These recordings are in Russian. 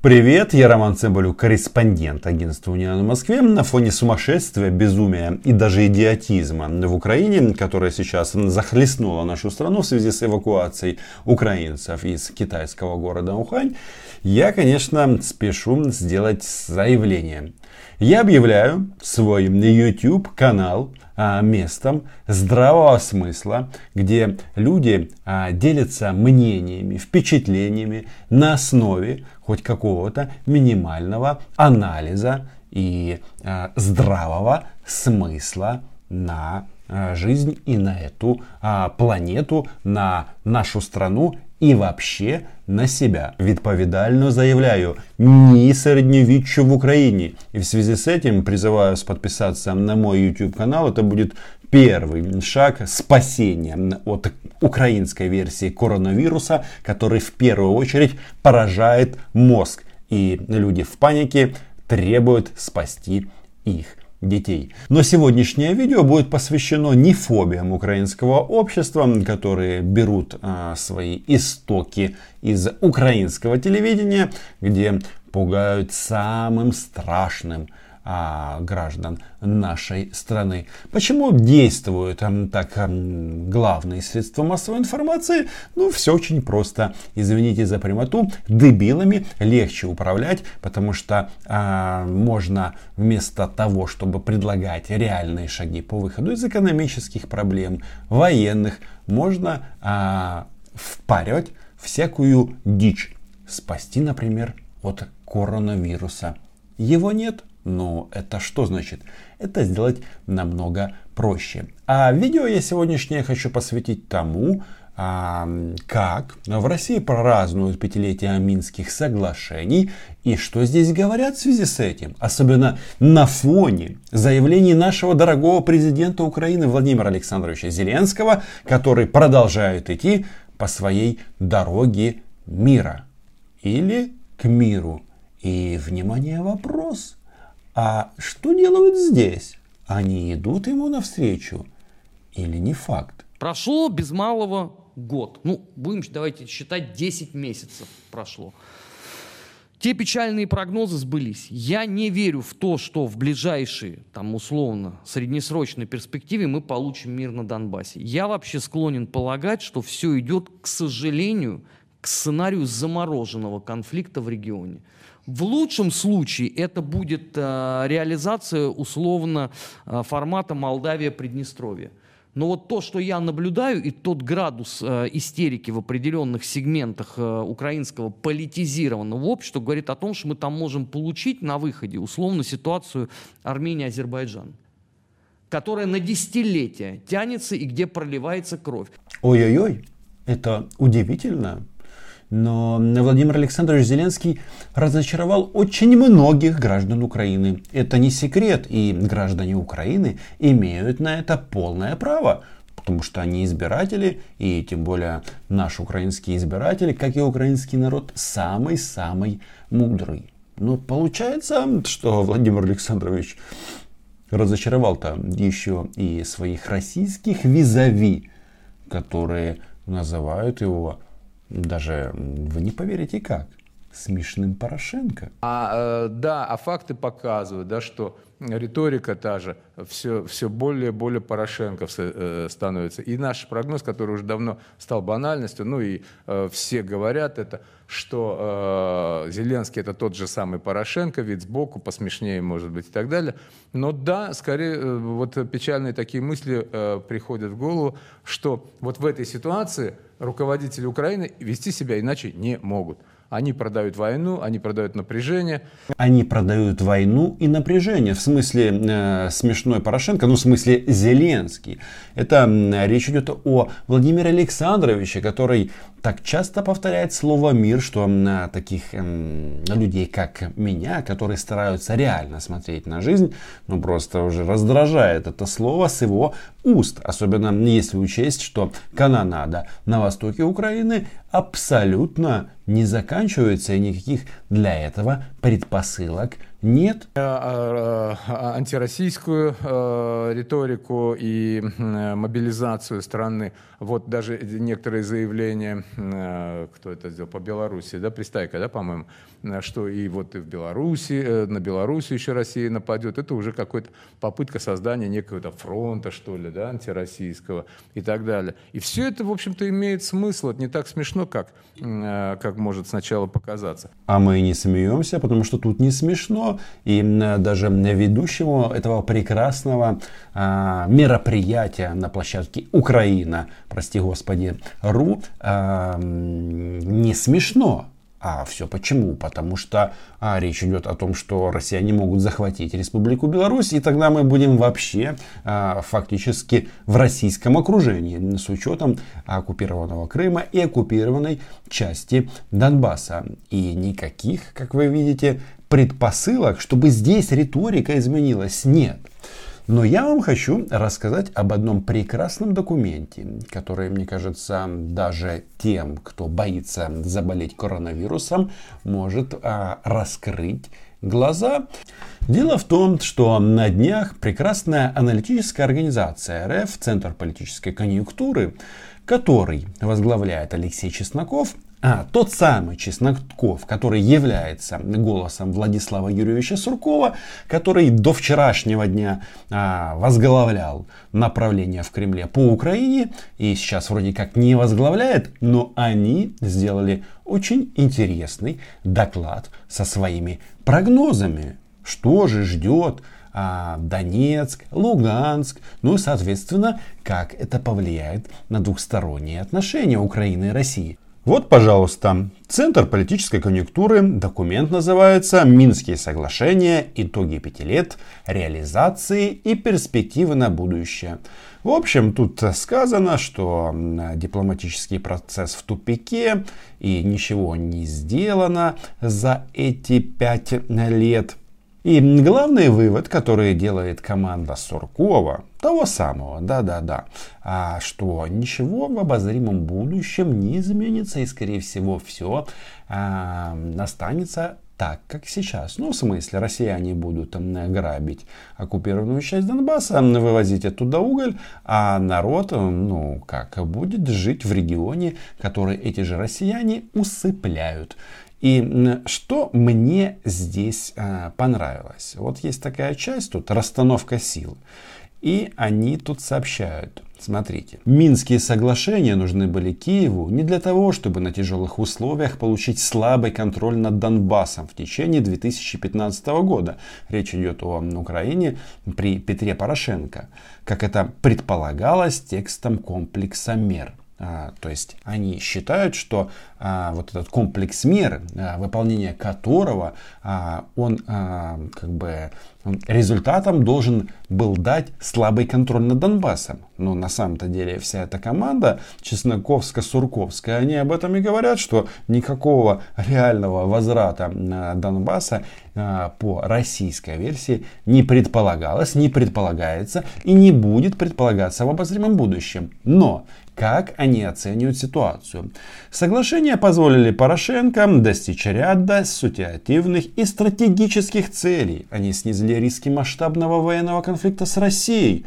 Привет, я Роман Цымбалюк, корреспондент агентства Униан в Москве. На фоне сумасшествия, безумия и даже идиотизма в Украине, которая сейчас захлестнула нашу страну в связи с эвакуацией украинцев из китайского города Ухань, я, конечно, спешу сделать заявление. Я объявляю свой YouTube канал а, местом здравого смысла, где люди а, делятся мнениями, впечатлениями на основе хоть какого-то минимального анализа и а, здравого смысла на жизнь и на эту планету, на нашу страну и вообще на себя. Відповідально заявляю, ні середньовіччю в Украине. И в связи с этим призываю вас подписаться на мой YouTube канал. Это будет первый шаг спасения от украинской версии коронавируса, который в первую очередь поражает мозг. И люди в панике требуют спасти их детей. Но сегодняшнее видео будет посвящено не фобиям украинского общества, которые берут а, свои истоки из украинского телевидения, где пугают самым страшным – а, граждан нашей страны. Почему действуют а, так а, главные средства массовой информации? Ну, все очень просто. Извините за прямоту, дебилами легче управлять, потому что а, можно вместо того, чтобы предлагать реальные шаги по выходу из экономических проблем, военных, можно а, впаривать всякую дичь. Спасти, например, от коронавируса. Его нет, но это что значит? Это сделать намного проще. А видео я сегодняшнее хочу посвятить тому, как в России празднуют пятилетие Минских соглашений и что здесь говорят в связи с этим. Особенно на фоне заявлений нашего дорогого президента Украины Владимира Александровича Зеленского, который продолжает идти по своей дороге мира или к миру. И, внимание, вопрос. А что делают здесь? Они идут ему навстречу или не факт? Прошло без малого год. Ну, будем, давайте считать, 10 месяцев прошло. Те печальные прогнозы сбылись. Я не верю в то, что в ближайшей, там условно, среднесрочной перспективе мы получим мир на Донбассе. Я вообще склонен полагать, что все идет, к сожалению, к сценарию замороженного конфликта в регионе. В лучшем случае это будет э, реализация условно э, формата Молдавия-Приднестровье. Но вот то, что я наблюдаю, и тот градус э, истерики в определенных сегментах э, украинского политизированного общества говорит о том, что мы там можем получить на выходе условно ситуацию Армения-Азербайджан, которая на десятилетия тянется и где проливается кровь. Ой-ой-ой, это удивительно. Но Владимир Александрович Зеленский разочаровал очень многих граждан Украины. Это не секрет, и граждане Украины имеют на это полное право. Потому что они избиратели, и тем более наш украинский избиратель, как и украинский народ, самый-самый мудрый. Но получается, что Владимир Александрович разочаровал-то еще и своих российских визави, которые называют его даже вы не поверите как. Смешным Порошенко. А, э, да, а факты показывают, да, что риторика та же все, все более и более Порошенко э, становится. И наш прогноз, который уже давно стал банальностью, ну и э, все говорят это, что э, Зеленский это тот же самый Порошенко, вид сбоку, посмешнее может быть и так далее. Но да, скорее э, вот печальные такие мысли э, приходят в голову, что вот в этой ситуации руководители Украины вести себя иначе не могут. Они продают войну, они продают напряжение. Они продают войну и напряжение. В смысле э, смешной Порошенко, ну в смысле Зеленский. Это э, речь идет о Владимире Александровиче, который так часто повторяет слово мир, что на таких э, людей, как меня, которые стараются реально смотреть на жизнь, ну просто уже раздражает это слово с его уст. Особенно если учесть, что канонада на востоке Украины абсолютно не заканчивается и никаких для этого предпосылок Нет. Э, а, а, антироссийскую э, риторику и мобилизацию страны. Вот даже некоторые заявления, э, кто это сделал, по Беларуси, да, Пристайка, да, по-моему, что и вот и в Беларуси, на Беларуси еще Россия нападет. Это уже какая-то попытка создания некого фронта, что ли, да, антироссийского и так далее. И все это, в общем-то, имеет смысл. Это не так смешно, как, как может сначала показаться. А мы не смеемся, потому что тут не смешно и даже ведущему этого прекрасного а, мероприятия на площадке Украина, прости господи, ру, а, не смешно. А все почему? Потому что а, речь идет о том, что россияне могут захватить Республику Беларусь, и тогда мы будем вообще а, фактически в российском окружении с учетом оккупированного Крыма и оккупированной части Донбасса. И никаких, как вы видите, предпосылок, чтобы здесь риторика изменилась, нет. Но я вам хочу рассказать об одном прекрасном документе, который, мне кажется, даже тем, кто боится заболеть коронавирусом, может а, раскрыть глаза. Дело в том, что на днях прекрасная аналитическая организация РФ, Центр политической конъюнктуры, который возглавляет Алексей Чесноков, а, тот самый Чесноков, который является голосом Владислава Юрьевича Суркова, который до вчерашнего дня а, возглавлял направление в Кремле по Украине и сейчас вроде как не возглавляет, но они сделали очень интересный доклад со своими прогнозами. Что же ждет а, Донецк, Луганск, ну и соответственно, как это повлияет на двухсторонние отношения Украины и России. Вот, пожалуйста, Центр политической конъюнктуры. Документ называется «Минские соглашения. Итоги пяти лет. Реализации и перспективы на будущее». В общем, тут сказано, что дипломатический процесс в тупике и ничего не сделано за эти пять лет – и главный вывод, который делает команда Суркова, того самого, да-да-да, а что ничего в обозримом будущем не изменится и, скорее всего, все а, останется так, как сейчас. Ну, в смысле, россияне будут там грабить оккупированную часть Донбасса, вывозить оттуда уголь, а народ, ну, как, будет жить в регионе, который эти же россияне усыпляют. И что мне здесь а, понравилось? Вот есть такая часть тут, расстановка сил. И они тут сообщают, смотрите, Минские соглашения нужны были Киеву не для того, чтобы на тяжелых условиях получить слабый контроль над Донбассом в течение 2015 года. Речь идет о Украине при Петре Порошенко, как это предполагалось текстом комплекса мер. А, то есть они считают, что а, вот этот комплекс мер, а, выполнение которого а, он а, как бы результатом должен был дать слабый контроль над Донбассом. Но на самом-то деле вся эта команда Чесноковско-Сурковская, они об этом и говорят, что никакого реального возврата Донбасса а, по российской версии не предполагалось, не предполагается и не будет предполагаться в обозримом будущем. Но как они оценивают ситуацию. Соглашения позволили Порошенко достичь ряда ситуативных и стратегических целей. Они снизили риски масштабного военного конфликта с Россией.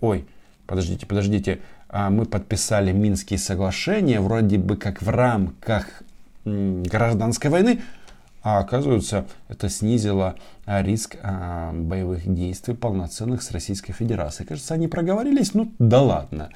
Ой, подождите, подождите. А мы подписали Минские соглашения вроде бы как в рамках гражданской войны. А оказывается, это снизило а, риск а, боевых действий полноценных с Российской Федерацией. Кажется, они проговорились. Ну да ладно.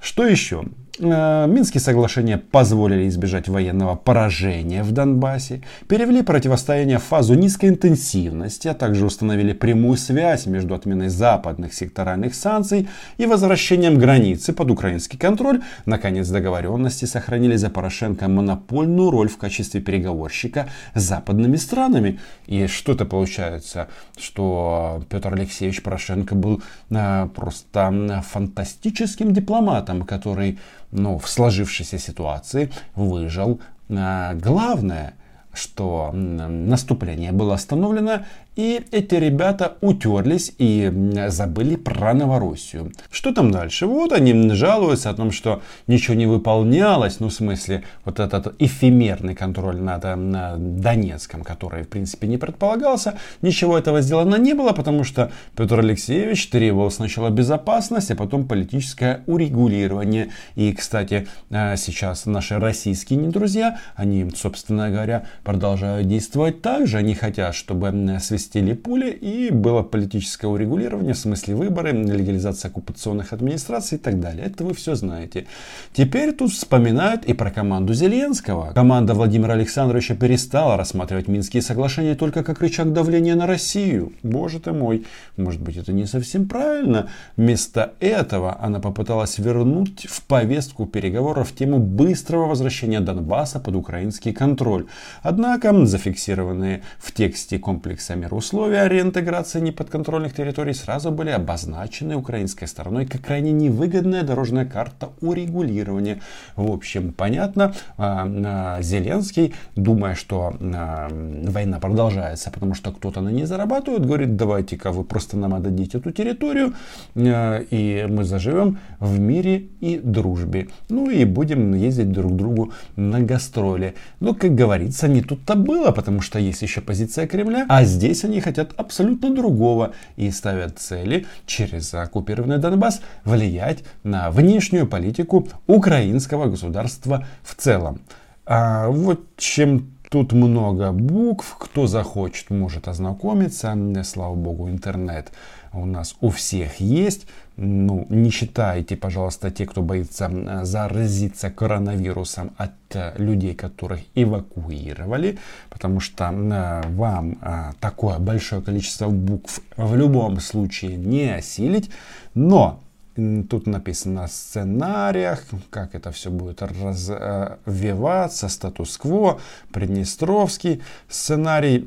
Что еще? Э, Минские соглашения позволили избежать военного поражения в Донбассе, перевели противостояние в фазу низкой интенсивности, а также установили прямую связь между отменой западных секторальных санкций и возвращением границы под украинский контроль. Наконец, договоренности сохранили за Порошенко монопольную роль в качестве переговорщика с западными странами. И что это получается? Что Петр Алексеевич Порошенко был э, просто фантастическим дипломатом, который ну, в сложившейся ситуации выжил. А, главное, что наступление было остановлено, и эти ребята утерлись и забыли про Новороссию. Что там дальше? Вот они жалуются о том, что ничего не выполнялось, ну в смысле вот этот эфемерный контроль над, над Донецком, который в принципе не предполагался, ничего этого сделано не было, потому что Петр Алексеевич требовал сначала безопасность, а потом политическое урегулирование. И, кстати, э, сейчас наши российские не друзья, они, собственно говоря, продолжают действовать так же, они хотят, чтобы свести свистели пули и было политическое урегулирование, в смысле выборы, легализация оккупационных администраций и так далее. Это вы все знаете. Теперь тут вспоминают и про команду Зеленского. Команда Владимира Александровича перестала рассматривать Минские соглашения только как рычаг давления на Россию. Боже ты мой, может быть это не совсем правильно. Вместо этого она попыталась вернуть в повестку переговоров тему быстрого возвращения Донбасса под украинский контроль. Однако зафиксированные в тексте комплекса миру Условия реинтеграции неподконтрольных территорий сразу были обозначены украинской стороной как крайне невыгодная дорожная карта урегулирования. В общем, понятно, а, а, Зеленский, думая, что а, война продолжается, потому что кто-то на ней зарабатывает, говорит, давайте-ка вы просто нам отдадите эту территорию, и мы заживем в мире и дружбе. Ну и будем ездить друг к другу на гастроли. Ну, как говорится, не тут-то было, потому что есть еще позиция Кремля, а здесь они хотят абсолютно другого и ставят цели через оккупированный Донбасс влиять на внешнюю политику украинского государства в целом. А вот чем Тут много букв, кто захочет, может ознакомиться. Слава богу, интернет у нас у всех есть. Ну, не считайте, пожалуйста, те, кто боится заразиться коронавирусом от э, людей, которых эвакуировали, потому что э, вам э, такое большое количество букв в любом случае не осилить. Но Тут написано о сценариях, как это все будет развиваться, статус-кво, Приднестровский сценарий.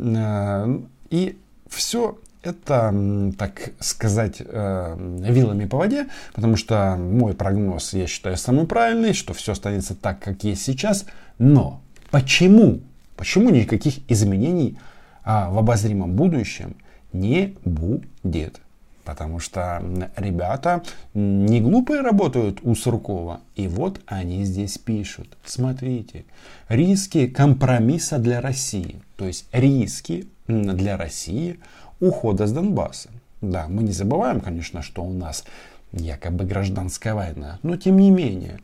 И все это, так сказать, э, вилами по воде, потому что мой прогноз, я считаю, самый правильный, что все останется так, как есть сейчас. Но почему? Почему никаких изменений а, в обозримом будущем не будет? Потому что ребята не глупые работают у Суркова. И вот они здесь пишут. Смотрите. Риски компромисса для России. То есть риски для России – ухода с Донбасса. Да, мы не забываем, конечно, что у нас якобы гражданская война, но тем не менее.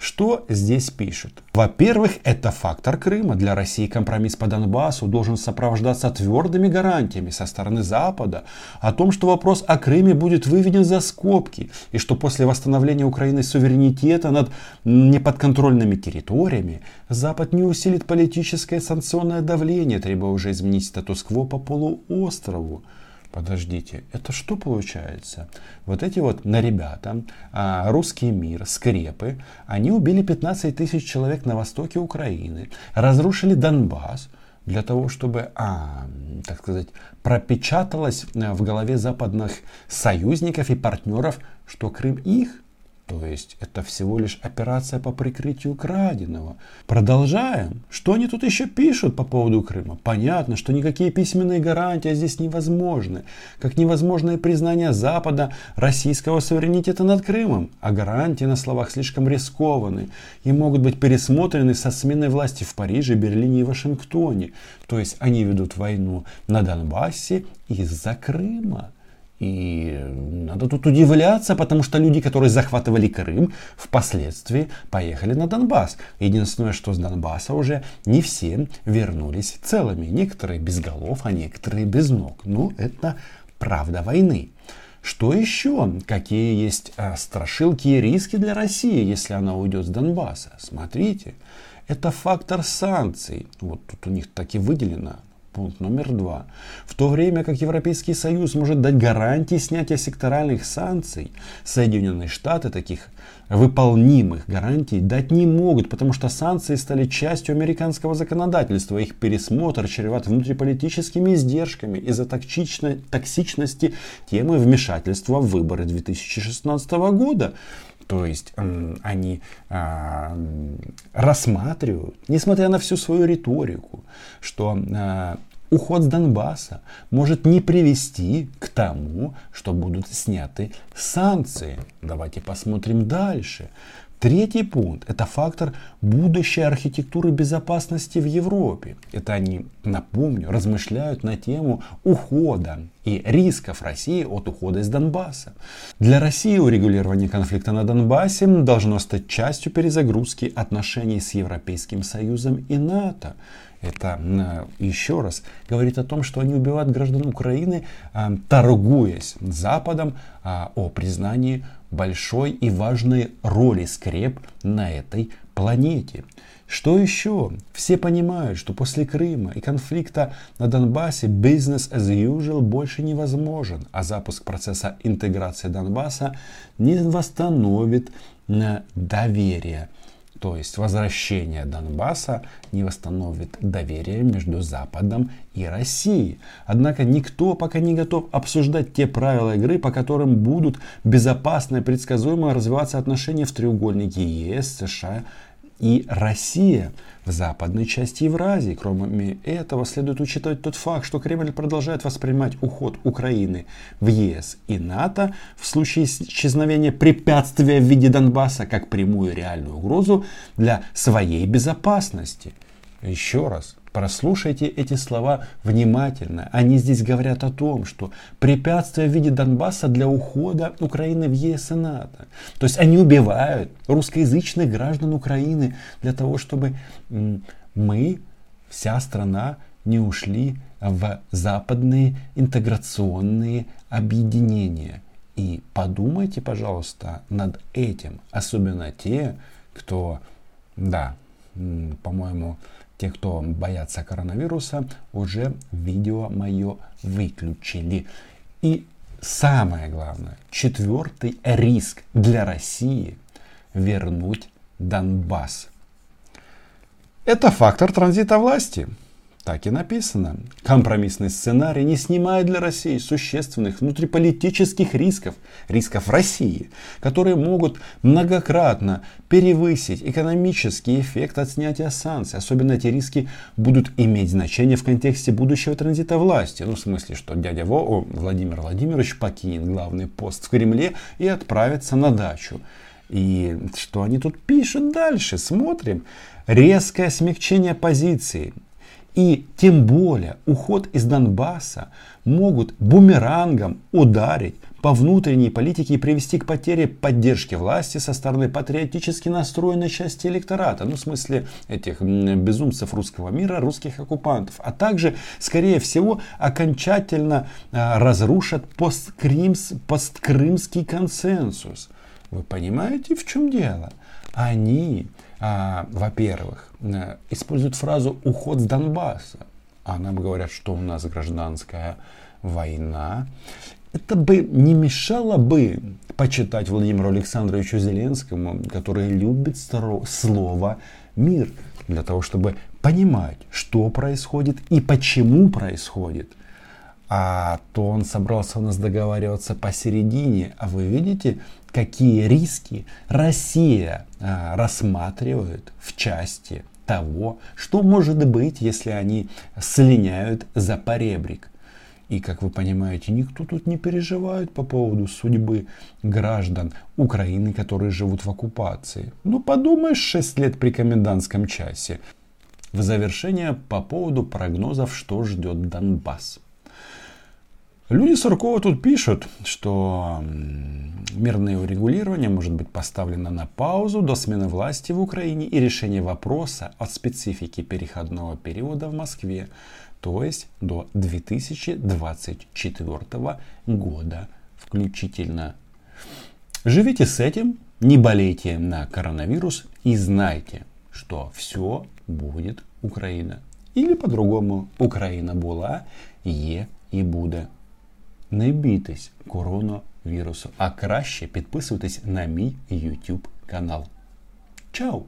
Что здесь пишут? Во-первых, это фактор Крыма. Для России компромисс по Донбассу должен сопровождаться твердыми гарантиями со стороны Запада о том, что вопрос о Крыме будет выведен за скобки и что после восстановления Украины суверенитета над неподконтрольными территориями Запад не усилит политическое санкционное давление, требуя уже изменить статус-кво по полуострову. Подождите, это что получается? Вот эти вот на ребята, а, русский мир, скрепы, они убили 15 тысяч человек на востоке Украины, разрушили Донбасс для того, чтобы, а, так сказать, пропечаталось э, в голове западных союзников и партнеров, что Крым их, то есть это всего лишь операция по прикрытию краденого. Продолжаем. Что они тут еще пишут по поводу Крыма? Понятно, что никакие письменные гарантии здесь невозможны. Как невозможно и признание Запада российского суверенитета над Крымом. А гарантии на словах слишком рискованы и могут быть пересмотрены со сменой власти в Париже, Берлине и Вашингтоне. То есть они ведут войну на Донбассе из-за Крыма. И надо тут удивляться, потому что люди, которые захватывали Крым, впоследствии поехали на Донбасс. Единственное, что с Донбасса уже не все вернулись целыми. Некоторые без голов, а некоторые без ног. Ну, это правда войны. Что еще? Какие есть а, страшилки и риски для России, если она уйдет с Донбасса? Смотрите, это фактор санкций. Вот тут у них так и выделено Пункт номер два. В то время как Европейский Союз может дать гарантии снятия секторальных санкций, Соединенные Штаты таких выполнимых гарантий дать не могут, потому что санкции стали частью американского законодательства. Их пересмотр чреват внутриполитическими издержками из-за токсичности темы вмешательства в выборы 2016 года. То есть они а, рассматривают, несмотря на всю свою риторику, что а, уход с Донбасса может не привести к тому, что будут сняты санкции. Давайте посмотрим дальше. Третий пункт – это фактор будущей архитектуры безопасности в Европе. Это они, напомню, размышляют на тему ухода и рисков России от ухода из Донбасса. Для России урегулирование конфликта на Донбассе должно стать частью перезагрузки отношений с Европейским Союзом и НАТО. Это еще раз говорит о том, что они убивают граждан Украины, а, торгуясь Западом а, о признании большой и важной роли скреп на этой планете. Что еще? Все понимают, что после Крыма и конфликта на Донбассе business as usual больше невозможен, а запуск процесса интеграции Донбасса не восстановит доверие то есть возвращение Донбасса не восстановит доверие между Западом и Россией. Однако никто пока не готов обсуждать те правила игры, по которым будут безопасно и предсказуемо развиваться отношения в треугольнике ЕС, США и Россия в западной части Евразии. Кроме этого, следует учитывать тот факт, что Кремль продолжает воспринимать уход Украины в ЕС и НАТО в случае исчезновения препятствия в виде Донбасса как прямую реальную угрозу для своей безопасности. Еще раз, Прослушайте эти слова внимательно. Они здесь говорят о том, что препятствия в виде Донбасса для ухода Украины в ЕС и НАТО. То есть они убивают русскоязычных граждан Украины для того, чтобы мы, вся страна, не ушли в западные интеграционные объединения. И подумайте, пожалуйста, над этим. Особенно те, кто, да, по-моему, те, кто боятся коронавируса, уже видео мое выключили. И самое главное, четвертый риск для России вернуть Донбасс. Это фактор транзита власти. Так и написано. Компромиссный сценарий не снимает для России существенных внутриполитических рисков, рисков России, которые могут многократно перевысить экономический эффект от снятия санкций. Особенно эти риски будут иметь значение в контексте будущего транзита власти. Ну, в смысле, что дядя Во, о, Владимир Владимирович покинет главный пост в Кремле и отправится на дачу. И что они тут пишут дальше? Смотрим. Резкое смягчение позиции и тем более уход из Донбасса могут бумерангом ударить по внутренней политике и привести к потере поддержки власти со стороны патриотически настроенной части электората, ну в смысле этих безумцев русского мира, русских оккупантов, а также, скорее всего, окончательно а, разрушат посткримс, посткрымский консенсус. Вы понимаете, в чем дело? Они а, во-первых, э, используют фразу «уход с Донбасса». А нам говорят, что у нас гражданская война. Это бы не мешало бы почитать Владимиру Александровичу Зеленскому, который любит слово «мир», для того, чтобы понимать, что происходит и почему происходит. А то он собрался у нас договариваться посередине. А вы видите, какие риски Россия а, рассматривает в части того, что может быть, если они слиняют за поребрик. И, как вы понимаете, никто тут не переживает по поводу судьбы граждан Украины, которые живут в оккупации. Ну, подумаешь, 6 лет при комендантском часе. В завершение по поводу прогнозов, что ждет Донбасс. Люди Суркова тут пишут, что мирное урегулирование может быть поставлено на паузу до смены власти в Украине и решения вопроса о специфике переходного периода в Москве, то есть до 2024 года включительно. Живите с этим, не болейте на коронавирус и знайте, что все будет Украина. Или по-другому, Украина была, є і буде. Не бійтесь коронавірусу, а краще підписуйтесь на мій YouTube канал. Чао!